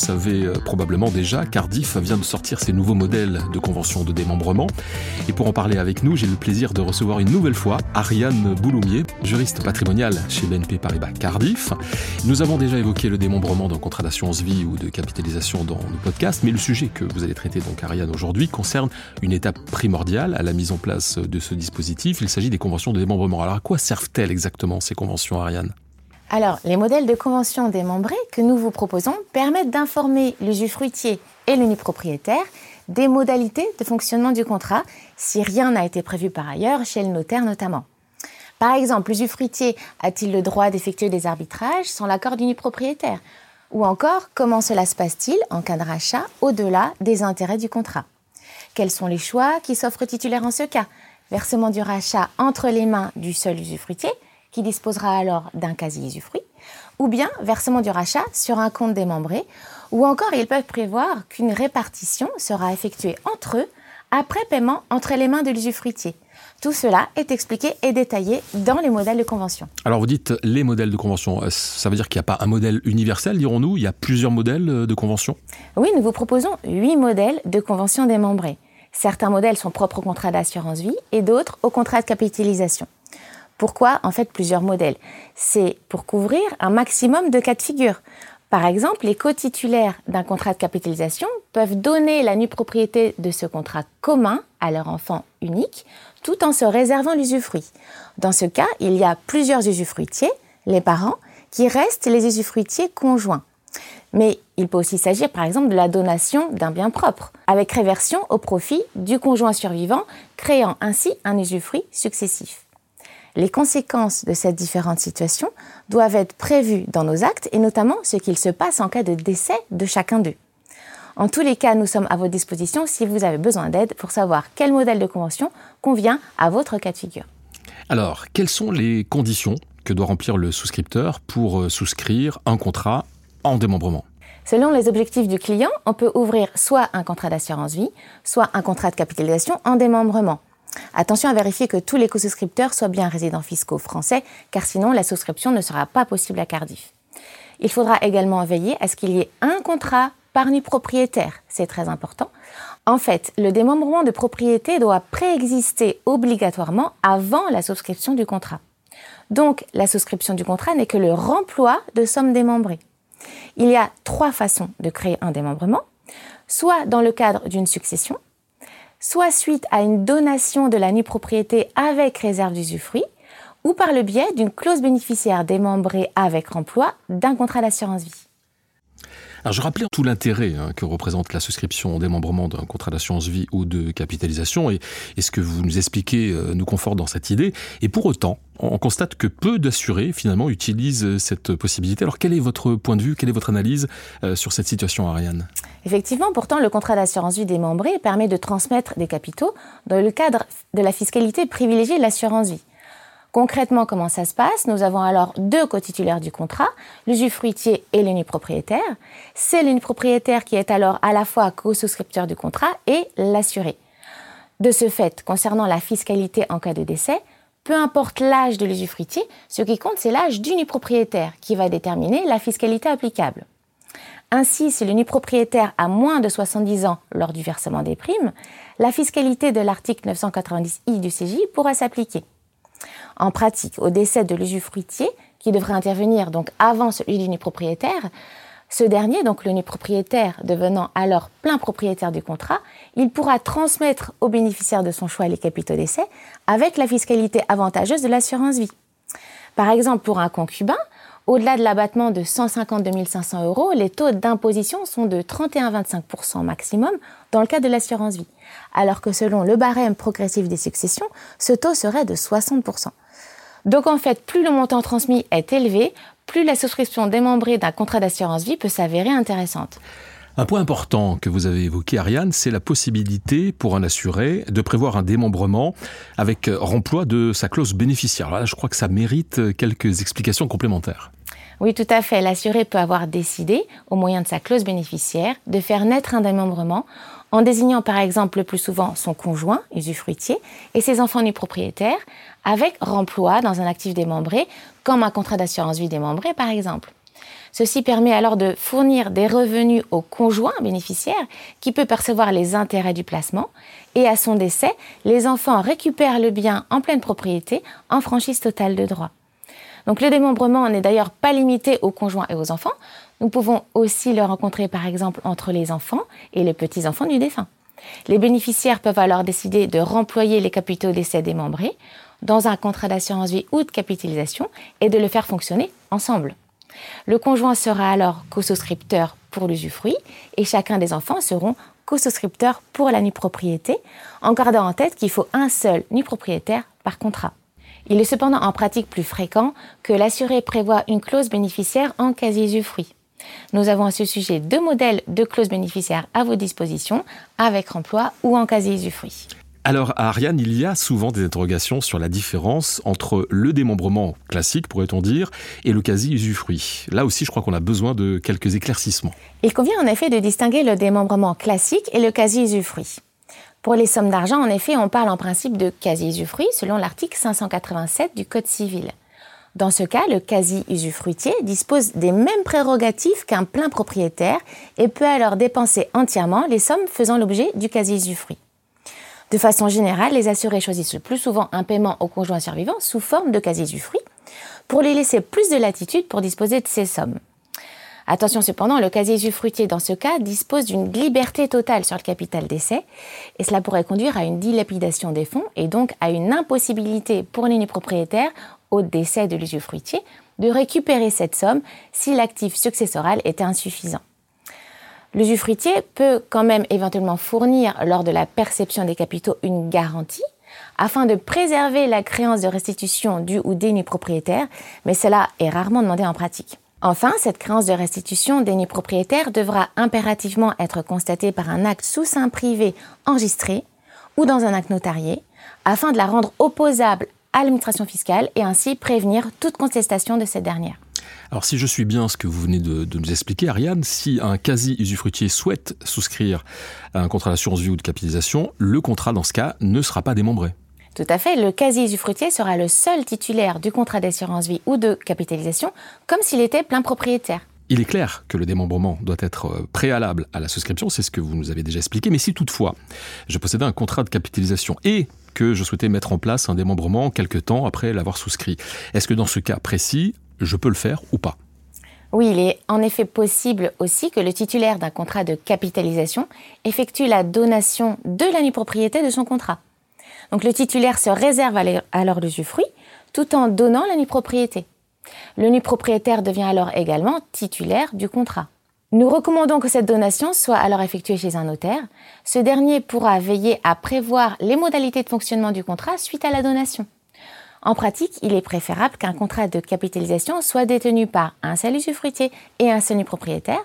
savez euh, probablement déjà, Cardiff vient de sortir ses nouveaux modèles de convention de démembrement. Et pour en parler avec nous, j'ai le plaisir de recevoir une nouvelle fois Ariane Bouloumier, juriste patrimonial chez BNP Paribas Cardiff. Nous avons déjà évoqué le démembrement d'un contrat d'assurance vie ou de capitalisation dans le podcast, mais le sujet que vous allez traiter donc Ariane aujourd'hui concerne une étape primordiale à la mise en place de ce dispositif. Il s'agit des conventions de démembrement. Alors à quoi servent-elles exactement ces conventions, Ariane? Alors, les modèles de convention démembrés que nous vous proposons permettent d'informer l'usufruitier et l'unipropriétaire des modalités de fonctionnement du contrat, si rien n'a été prévu par ailleurs, chez le notaire notamment. Par exemple, l'usufruitier a-t-il le droit d'effectuer des arbitrages sans l'accord d'unipropriétaire Ou encore, comment cela se passe-t-il en cas de rachat au-delà des intérêts du contrat? Quels sont les choix qui s'offrent au titulaire en ce cas? Versement du rachat entre les mains du seul usufruitier qui disposera alors d'un quasi-usufruit, ou bien versement du rachat sur un compte démembré, ou encore ils peuvent prévoir qu'une répartition sera effectuée entre eux après paiement entre les mains de l'usufruitier. Tout cela est expliqué et détaillé dans les modèles de convention. Alors vous dites les modèles de convention, euh, ça veut dire qu'il n'y a pas un modèle universel, dirons-nous, il y a plusieurs modèles euh, de convention Oui, nous vous proposons huit modèles de convention démembrés. Certains modèles sont propres au contrat d'assurance vie et d'autres au contrat de capitalisation. Pourquoi en fait plusieurs modèles? C'est pour couvrir un maximum de cas de figure. Par exemple, les co-titulaires d'un contrat de capitalisation peuvent donner la nue propriété de ce contrat commun à leur enfant unique tout en se réservant l'usufruit. Dans ce cas, il y a plusieurs usufruitiers, les parents, qui restent les usufruitiers conjoints. Mais il peut aussi s'agir par exemple de la donation d'un bien propre, avec réversion au profit du conjoint survivant, créant ainsi un usufruit successif. Les conséquences de cette différente situation doivent être prévues dans nos actes et notamment ce qu'il se passe en cas de décès de chacun d'eux. En tous les cas, nous sommes à votre disposition si vous avez besoin d'aide pour savoir quel modèle de convention convient à votre cas de figure. Alors, quelles sont les conditions que doit remplir le souscripteur pour euh, souscrire un contrat en démembrement? Selon les objectifs du client, on peut ouvrir soit un contrat d'assurance vie, soit un contrat de capitalisation en démembrement. Attention à vérifier que tous les co-souscripteurs soient bien résidents fiscaux français, car sinon la souscription ne sera pas possible à Cardiff. Il faudra également veiller à ce qu'il y ait un contrat par nu propriétaire, c'est très important. En fait, le démembrement de propriété doit préexister obligatoirement avant la souscription du contrat. Donc, la souscription du contrat n'est que le remploi de sommes démembrées. Il y a trois façons de créer un démembrement, soit dans le cadre d'une succession, soit suite à une donation de la nue propriété avec réserve d'usufruit, ou par le biais d'une clause bénéficiaire démembrée avec remploi d'un contrat d'assurance vie. Alors je rappelais tout l'intérêt hein, que représente la souscription au démembrement d'un contrat d'assurance vie ou de capitalisation et, ce que vous nous expliquez euh, nous conforte dans cette idée. Et pour autant, on constate que peu d'assurés finalement utilisent euh, cette possibilité. Alors quel est votre point de vue, quelle est votre analyse euh, sur cette situation, Ariane? Effectivement, pourtant, le contrat d'assurance vie démembré permet de transmettre des capitaux dans le cadre de la fiscalité privilégiée de l'assurance vie. Concrètement, comment ça se passe? Nous avons alors deux co-titulaires du contrat, l'usufruitier et l'unipropriétaire. C'est l'unipropriétaire qui est alors à la fois co-souscripteur du contrat et l'assuré. De ce fait, concernant la fiscalité en cas de décès, peu importe l'âge de l'usufruitier, ce qui compte, c'est l'âge d'unipropriétaire qui va déterminer la fiscalité applicable. Ainsi, si l'unipropriétaire a moins de 70 ans lors du versement des primes, la fiscalité de l'article 990i du CJ pourra s'appliquer. En pratique, au décès de l'usufruitier, qui devrait intervenir donc avant celui du propriétaire, ce dernier, donc le propriétaire devenant alors plein propriétaire du contrat, il pourra transmettre aux bénéficiaires de son choix les capitaux d'essai avec la fiscalité avantageuse de l'assurance vie. Par exemple, pour un concubin, au-delà de l'abattement de 152 500 euros, les taux d'imposition sont de 31,25% maximum dans le cas de l'assurance vie, alors que selon le barème progressif des successions, ce taux serait de 60%. Donc en fait, plus le montant transmis est élevé, plus la souscription démembrée d'un contrat d'assurance vie peut s'avérer intéressante. Un point important que vous avez évoqué, Ariane, c'est la possibilité pour un assuré de prévoir un démembrement avec remploi de sa clause bénéficiaire. Je crois que ça mérite quelques explications complémentaires. Oui, tout à fait. L'assuré peut avoir décidé, au moyen de sa clause bénéficiaire, de faire naître un démembrement en désignant par exemple le plus souvent son conjoint, usufruitier, et ses enfants nus propriétaires, avec remploi dans un actif démembré, comme un contrat d'assurance vie démembré par exemple. Ceci permet alors de fournir des revenus au conjoint bénéficiaire qui peut percevoir les intérêts du placement et à son décès, les enfants récupèrent le bien en pleine propriété en franchise totale de droit. Donc le démembrement n'est d'ailleurs pas limité aux conjoints et aux enfants. Nous pouvons aussi le rencontrer par exemple entre les enfants et les petits-enfants du défunt. Les bénéficiaires peuvent alors décider de remployer les capitaux d'essai démembrés dans un contrat d'assurance vie ou de capitalisation et de le faire fonctionner ensemble. Le conjoint sera alors co-souscripteur pour l'usufruit et chacun des enfants seront co-souscripteurs pour la nue propriété, en gardant en tête qu'il faut un seul nu propriétaire par contrat. Il est cependant en pratique plus fréquent que l'assuré prévoit une clause bénéficiaire en quasi-usufruit. Nous avons à ce sujet deux modèles de clauses bénéficiaires à vos dispositions, avec remploi ou en quasi-usufruit. Alors, à Ariane, il y a souvent des interrogations sur la différence entre le démembrement classique, pourrait-on dire, et le quasi-usufruit. Là aussi, je crois qu'on a besoin de quelques éclaircissements. Il convient en effet de distinguer le démembrement classique et le quasi-usufruit. Pour les sommes d'argent, en effet, on parle en principe de quasi-usufruit selon l'article 587 du Code civil. Dans ce cas, le quasi-usufruitier dispose des mêmes prérogatives qu'un plein propriétaire et peut alors dépenser entièrement les sommes faisant l'objet du quasi-usufruit. De façon générale, les assurés choisissent le plus souvent un paiement au conjoint survivant sous forme de quasi-usufruit pour lui laisser plus de latitude pour disposer de ces sommes. Attention cependant, le quasi-usufruitier dans ce cas dispose d'une liberté totale sur le capital d'essai et cela pourrait conduire à une dilapidation des fonds et donc à une impossibilité pour les propriétaires au décès de l'usufruitier de récupérer cette somme si l'actif successoral était insuffisant. L'usufruitier peut quand même éventuellement fournir lors de la perception des capitaux une garantie afin de préserver la créance de restitution du ou des nus propriétaires, mais cela est rarement demandé en pratique. Enfin, cette créance de restitution des nus propriétaires devra impérativement être constatée par un acte sous sein privé enregistré ou dans un acte notarié, afin de la rendre opposable à l'administration fiscale et ainsi prévenir toute contestation de cette dernière. Alors si je suis bien ce que vous venez de, nous expliquer, Ariane, si un quasi-usufruitier souhaite souscrire un contrat d'assurance vie ou de capitalisation, le contrat dans ce cas ne sera pas démembré. Tout à fait, le quasi-usufruitier sera le seul titulaire du contrat d'assurance vie ou de capitalisation, comme s'il était plein propriétaire. Il est clair que le démembrement doit être euh, préalable à la souscription, c'est ce que vous nous avez déjà expliqué, mais si toutefois je possédais un contrat de capitalisation et que je souhaitais mettre en place un démembrement quelque temps après l'avoir souscrit. Est-ce que dans ce cas précis, je peux le faire ou pas oui, il est en effet possible aussi que le titulaire d'un contrat de capitalisation effectue la donation de la propriété de son contrat. Donc le titulaire se réserve alors l'usufruit tout en donnant la propriété. Le nu propriétaire devient alors également titulaire du contrat. Nous recommandons que cette donation soit alors effectuée chez un notaire. Ce dernier pourra veiller à prévoir les modalités de fonctionnement du contrat suite à la donation. En pratique, il est préférable qu'un contrat de capitalisation soit détenu par un seul usufruitier et un seul propriétaire.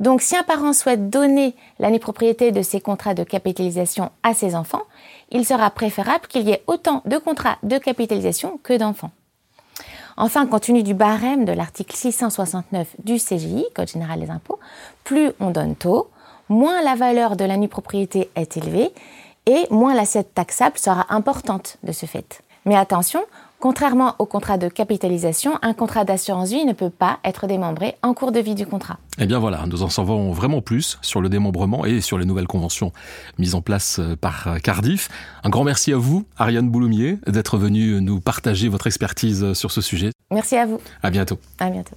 Donc, si un parent souhaite donner la propriété de ses contrats de capitalisation à ses enfants, il sera préférable qu'il y ait autant de contrats de capitalisation que d'enfants. Enfin, compte tenu du barème de l'article 669 du CGI, Code général des impôts, plus on donne tôt, moins la valeur de la nue propriété est élevée et moins l'assiette taxable sera importante de ce fait. Mais attention, Contrairement au contrat de capitalisation, un contrat d'assurance vie ne peut pas être démembré en cours de vie du contrat. Eh bien voilà, nous en savons vraiment plus sur le démembrement et sur les nouvelles conventions mises en place euh, par euh, Cardiff. Un grand merci à vous, Ariane Bouloumier, d'être venue nous partager votre expertise euh, sur ce sujet. Merci à vous. À bientôt. À bientôt.